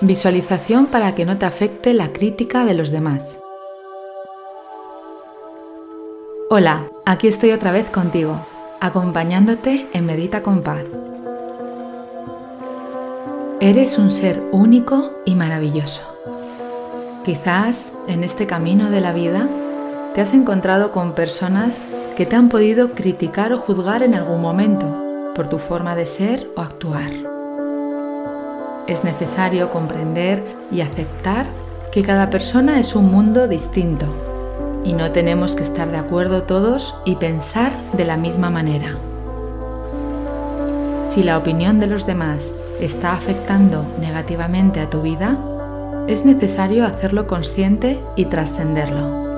Visualización para que no te afecte la crítica de los demás. Hola, aquí estoy otra vez contigo, acompañándote en Medita con Paz. Eres un ser único y maravilloso. Quizás en este camino de la vida te has encontrado con personas que te han podido criticar o juzgar en algún momento por tu forma de ser o actuar es necesario comprender y aceptar que cada persona es un mundo distinto y no tenemos que estar de acuerdo todos y pensar de la misma manera. Si la opinión de los demás está afectando negativamente a tu vida, es necesario hacerlo consciente y trascenderlo.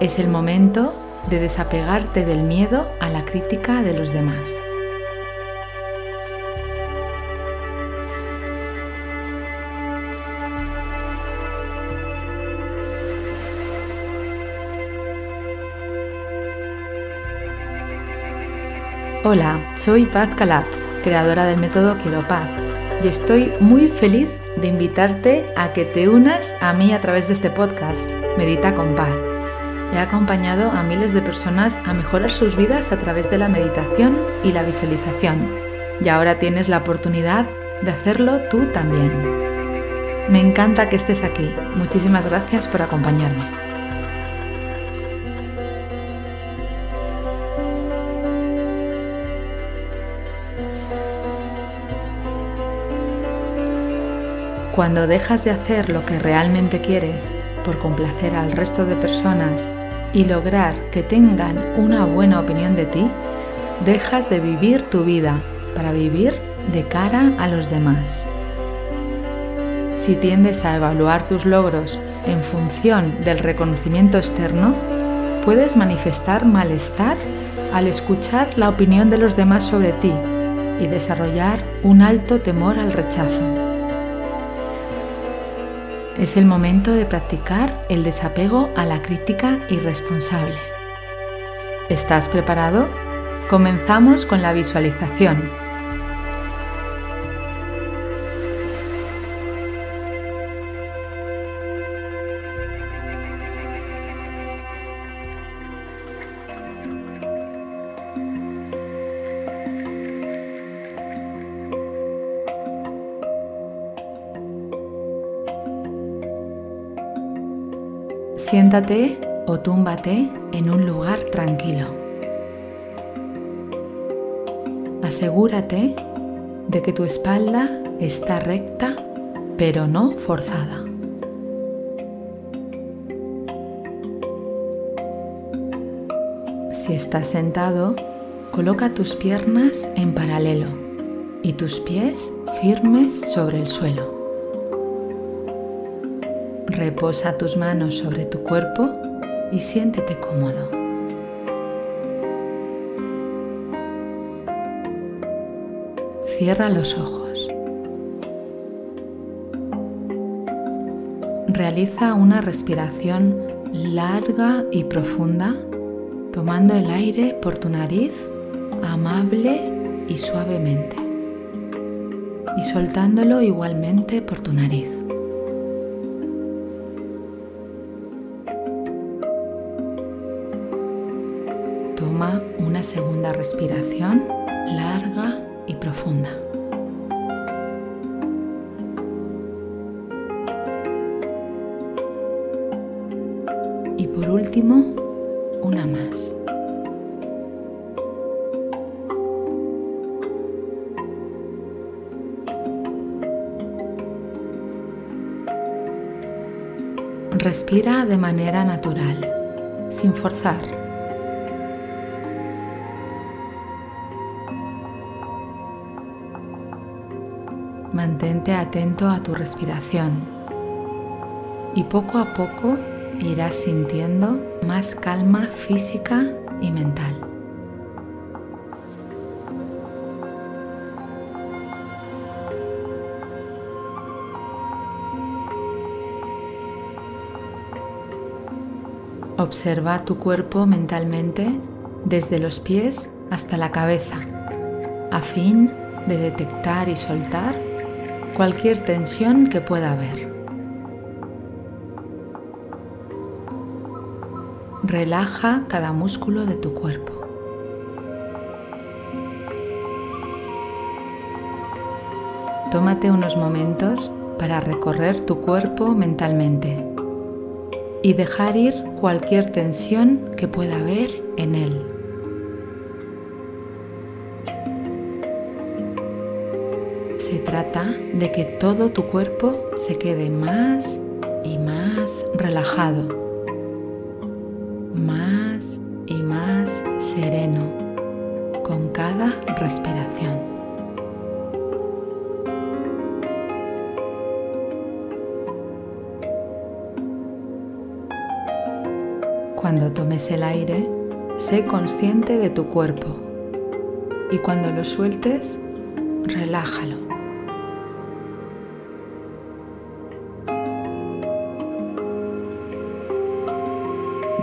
Es el momento de desapegarte del miedo a la crítica de los demás. Hola, soy Paz Calab, creadora del método Quiero Paz, y estoy muy feliz de invitarte a que te unas a mí a través de este podcast, Medita con Paz. He acompañado a miles de personas a mejorar sus vidas a través de la meditación y la visualización, y ahora tienes la oportunidad de hacerlo tú también. Me encanta que estés aquí. Muchísimas gracias por acompañarme. Cuando dejas de hacer lo que realmente quieres por complacer al resto de personas y lograr que tengan una buena opinión de ti, dejas de vivir tu vida para vivir de cara a los demás. Si tiendes a evaluar tus logros en función del reconocimiento externo, puedes manifestar malestar al escuchar la opinión de los demás sobre ti y desarrollar un alto temor al rechazo. Es el momento de practicar el desapego a la crítica irresponsable. ¿Estás preparado? Comenzamos con la visualización. Siéntate o túmbate en un lugar tranquilo. Asegúrate de que tu espalda está recta pero no forzada. Si estás sentado, coloca tus piernas en paralelo y tus pies firmes sobre el suelo. Reposa tus manos sobre tu cuerpo y siéntete cómodo. Cierra los ojos. Realiza una respiración larga y profunda, tomando el aire por tu nariz amable y suavemente y soltándolo igualmente por tu nariz. Segunda respiración larga y profunda. Y por último, una más. Respira de manera natural, sin forzar. Mantente atento a tu respiración y poco a poco irás sintiendo más calma física y mental. Observa tu cuerpo mentalmente desde los pies hasta la cabeza, a fin de detectar y soltar cualquier tensión que pueda haber. Relaja cada músculo de tu cuerpo. Tómate unos momentos para recorrer tu cuerpo mentalmente y dejar ir cualquier tensión que pueda haber en él. Trata de que todo tu cuerpo se quede más y más relajado, más y más sereno con cada respiración. Cuando tomes el aire, sé consciente de tu cuerpo y cuando lo sueltes, relájalo.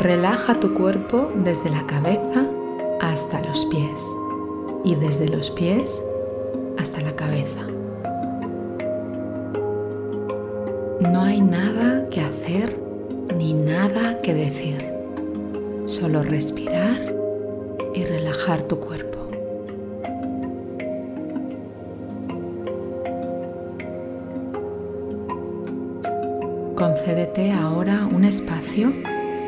Relaja tu cuerpo desde la cabeza hasta los pies y desde los pies hasta la cabeza. No hay nada que hacer ni nada que decir solo respirar y relajar tu cuerpo. Concédete ahora un espacio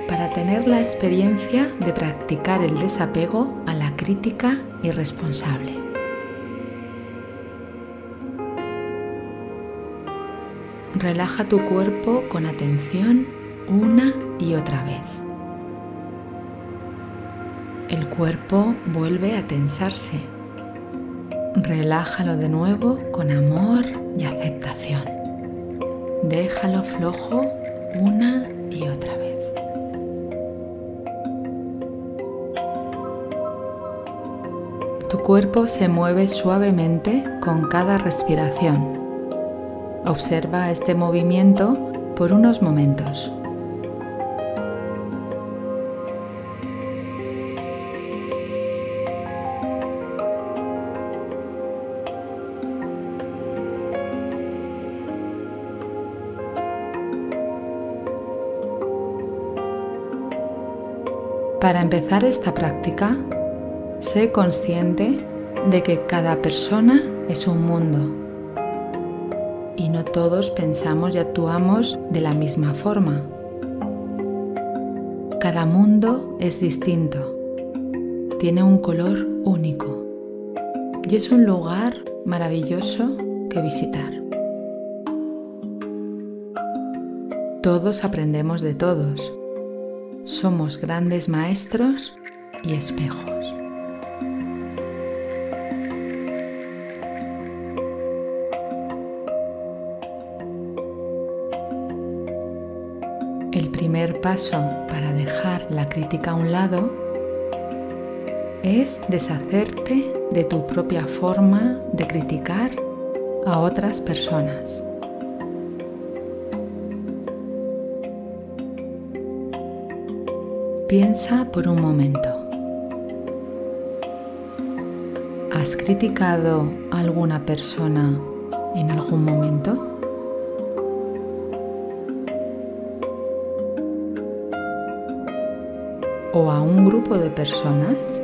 para tener la experiencia de practicar el desapego a la crítica irresponsable. Relaja tu cuerpo con atención una y otra vez el cuerpo vuelve a tensarse. Relájalo de nuevo con amor y aceptación. Déjalo flojo una y otra vez. Cuerpo se mueve suavemente con cada respiración. Observa este movimiento por unos momentos. Para empezar esta práctica, sé consciente de que cada persona es un mundo y no todos pensamos y actuamos de la misma forma. Cada mundo es distinto, tiene un color único y es un lugar maravilloso que visitar. Todos aprendemos de todos somos grandes maestros y espejos. Primer paso para dejar la crítica a un lado es deshacerte de tu propia forma de criticar a otras personas. Piensa por un momento. ¿Has criticado a alguna persona en algún momento? ¿O a un grupo de personas?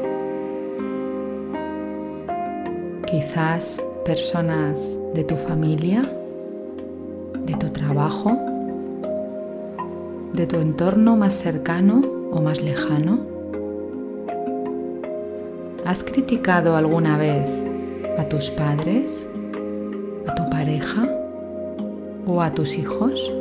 Quizás personas de tu familia, de tu trabajo, de tu entorno más cercano o más lejano? ¿Has criticado alguna vez a tus padres, a tu pareja o a tus hijos?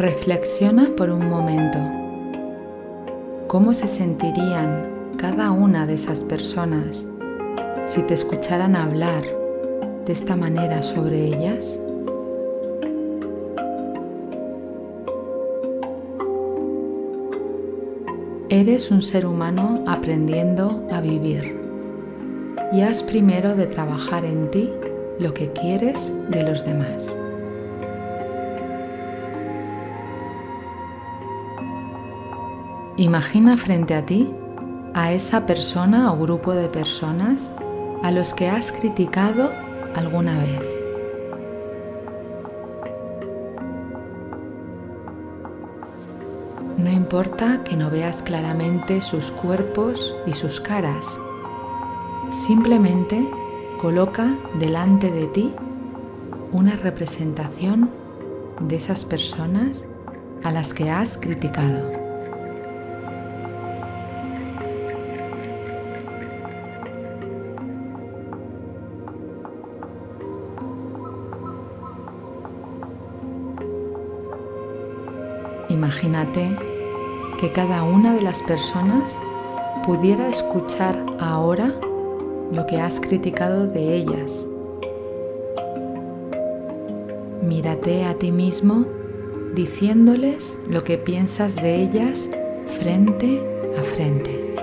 Reflexiona por un momento. ¿Cómo se sentirían cada una de esas personas si te escucharan hablar de esta manera sobre ellas? Eres un ser humano aprendiendo a vivir y has primero de trabajar en ti lo que quieres de los demás. Imagina frente a ti a esa persona o grupo de personas a los que has criticado alguna vez. No importa que no veas claramente sus cuerpos y sus caras, simplemente coloca delante de ti una representación de esas personas a las que has criticado. Imagínate que cada una de las personas pudiera escuchar ahora lo que has criticado de ellas. Mírate a ti mismo diciéndoles lo que piensas de ellas frente a frente.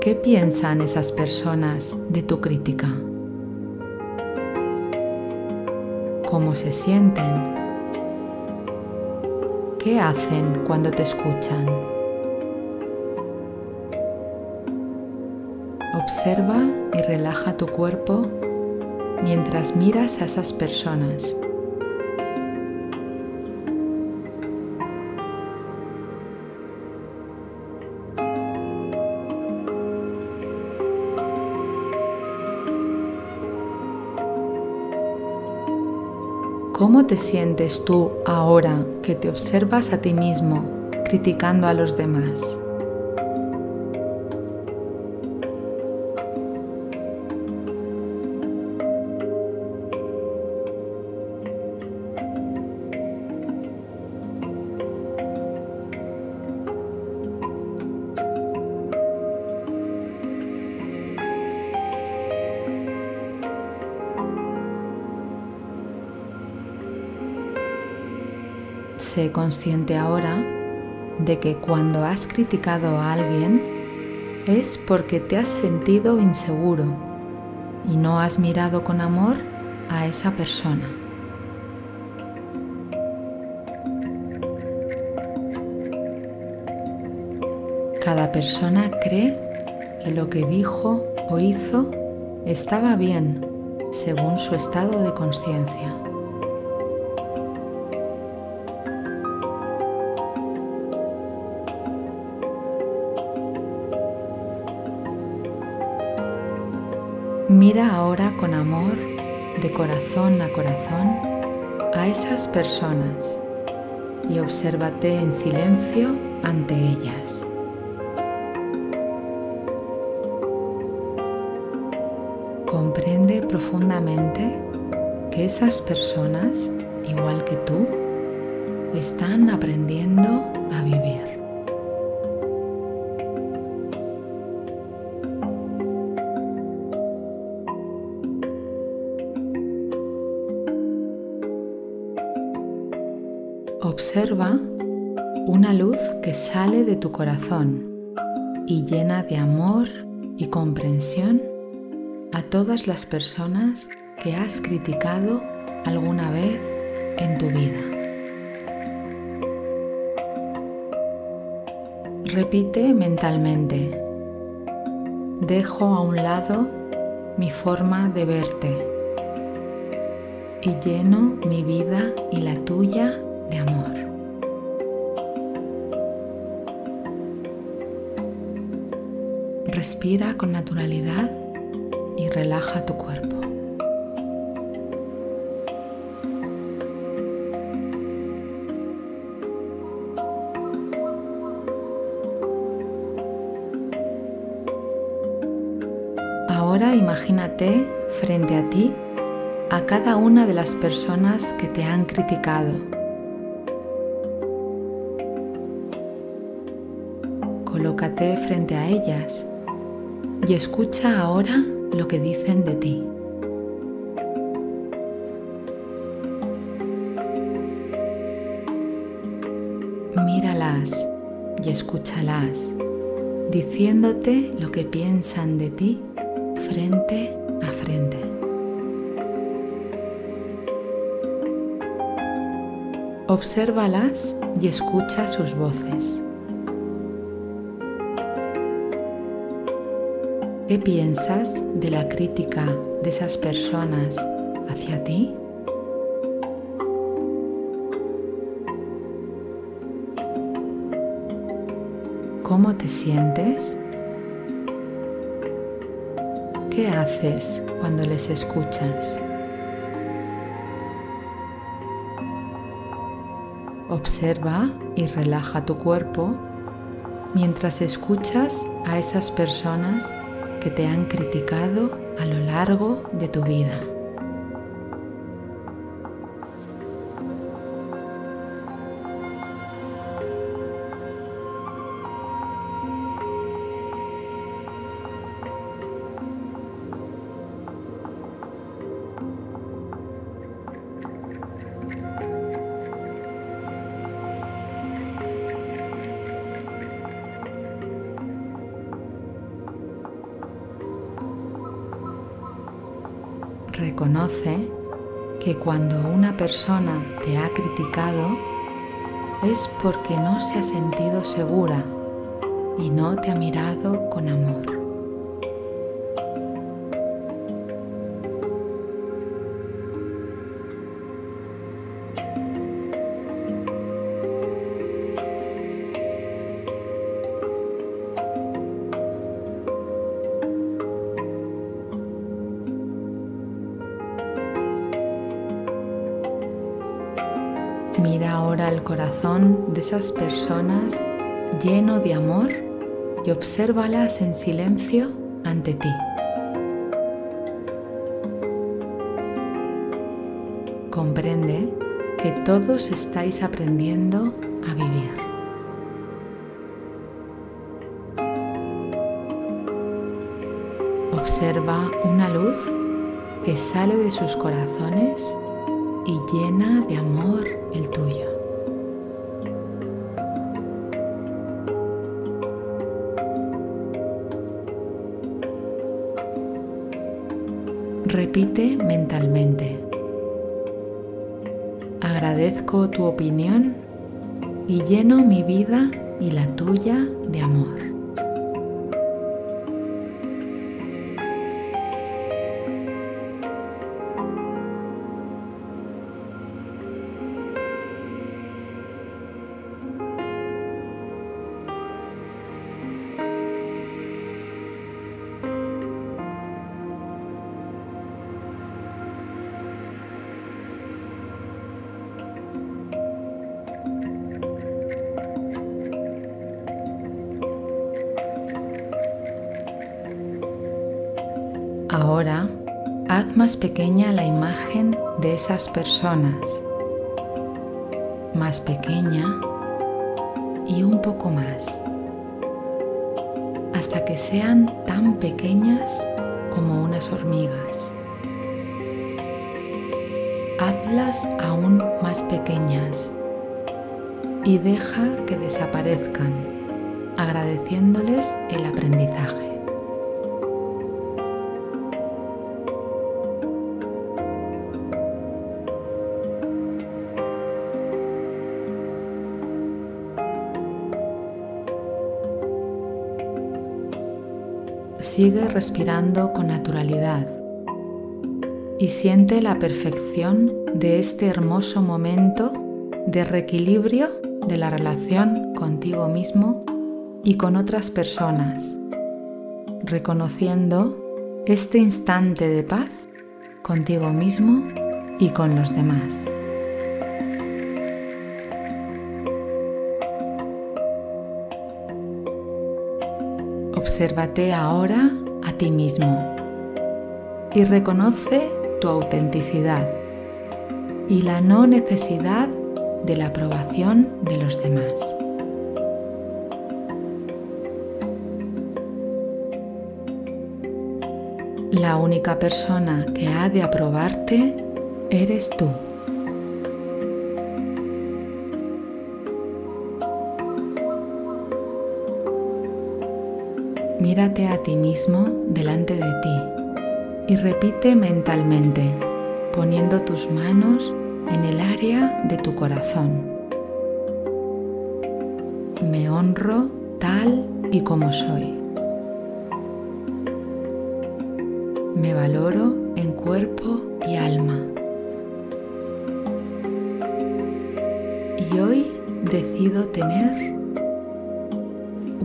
¿Qué piensan esas personas de tu crítica? ¿Cómo se sienten? ¿Qué hacen cuando te escuchan? Observa y relaja tu cuerpo mientras miras a esas personas. Te sientes tú ahora que te observas a ti mismo criticando a los demás? Sé consciente ahora de que cuando has criticado a alguien es porque te has sentido inseguro y no has mirado con amor a esa persona. Cada persona cree que lo que dijo o hizo estaba bien según su estado de conciencia. Mira ahora con amor, de corazón a corazón, a esas personas y obsérvate en silencio ante ellas. Comprende profundamente que esas personas, igual que tú, están aprendiendo a vivir. Observa una luz que sale de tu corazón y llena de amor y comprensión a todas las personas que has criticado alguna vez en tu vida. Repite mentalmente, dejo a un lado mi forma de verte y lleno mi vida y la tuya de amor. Respira con naturalidad y relaja tu cuerpo. Ahora imagínate frente a ti a cada una de las personas que te han criticado frente a ellas y escucha ahora lo que dicen de ti. Míralas y escúchalas, diciéndote lo que piensan de ti frente a frente. Obsérvalas y escucha sus voces. ¿Qué piensas de la crítica de esas personas hacia ti? ¿Cómo te sientes? ¿Qué haces cuando les escuchas? Observa y relaja tu cuerpo mientras escuchas a esas personas que te han criticado a lo largo de tu vida. Cuando una persona te ha criticado es porque no se ha sentido segura y no te ha mirado con amor. Ahora el corazón de esas personas lleno de amor y obsérvalas en silencio ante ti. Comprende que todos estáis aprendiendo a vivir. Observa una luz que sale de sus corazones y llena de amor el tuyo. Repite mentalmente. Agradezco tu opinión y lleno mi vida y la tuya de amor. Ahora, haz más pequeña la imagen de esas personas. Más pequeña y un poco más. Hasta que sean tan pequeñas como unas hormigas. Hazlas aún más pequeñas y deja que desaparezcan, agradeciéndoles el aprendizaje. Sigue respirando con naturalidad y siente la perfección de este hermoso momento de reequilibrio de la relación contigo mismo y con otras personas, reconociendo este instante de paz contigo mismo y con los demás. Obsérvate ahora a ti mismo y reconoce tu autenticidad y la no necesidad de la aprobación de los demás. La única persona que ha de aprobarte eres tú. Mírate a ti mismo delante de ti y repite mentalmente, poniendo tus manos en el área de tu corazón. Me honro tal y como soy. Me valoro en cuerpo y alma. Y hoy decido tener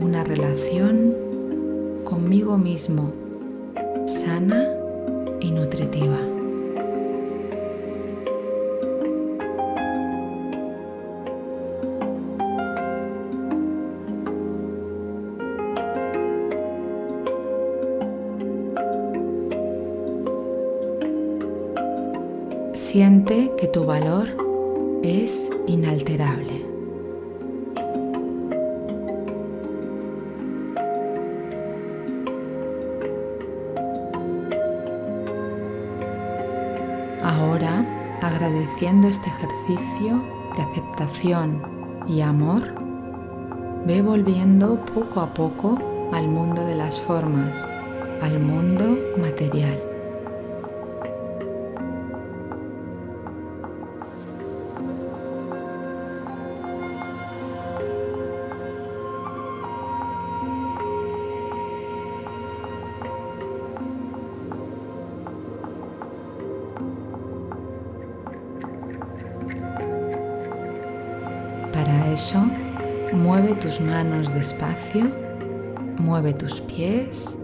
una relación conmigo mismo sana y nutritiva. Siente que tu valor es inalterable. Agradeciendo este ejercicio de aceptación y amor, ve volviendo poco a poco al mundo de las formas, al mundo material. Manos despacio, mueve tus pies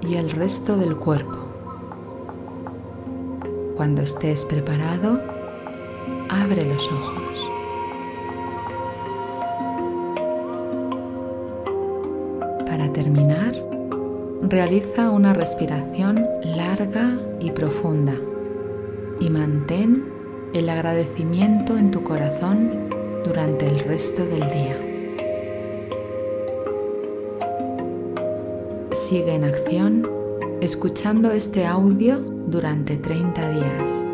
y el resto del cuerpo. Cuando estés preparado, abre los ojos. Para terminar, realiza una respiración larga y profunda y mantén el agradecimiento en tu corazón durante el resto del día. Sigue en acción escuchando este audio durante 30 días,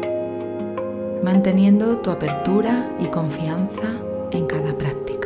manteniendo tu apertura y confianza en cada práctica.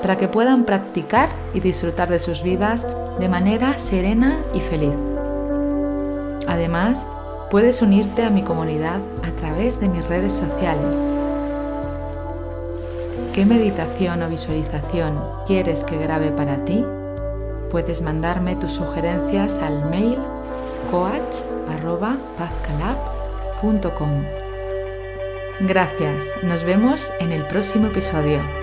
para que puedan practicar y disfrutar de sus vidas de manera serena y feliz. Además, puedes unirte a mi comunidad a través de mis redes sociales. ¿Qué meditación o visualización quieres que grabe para ti? Puedes mandarme tus sugerencias al mail coach.pazcalab.com. Gracias, nos vemos en el próximo episodio.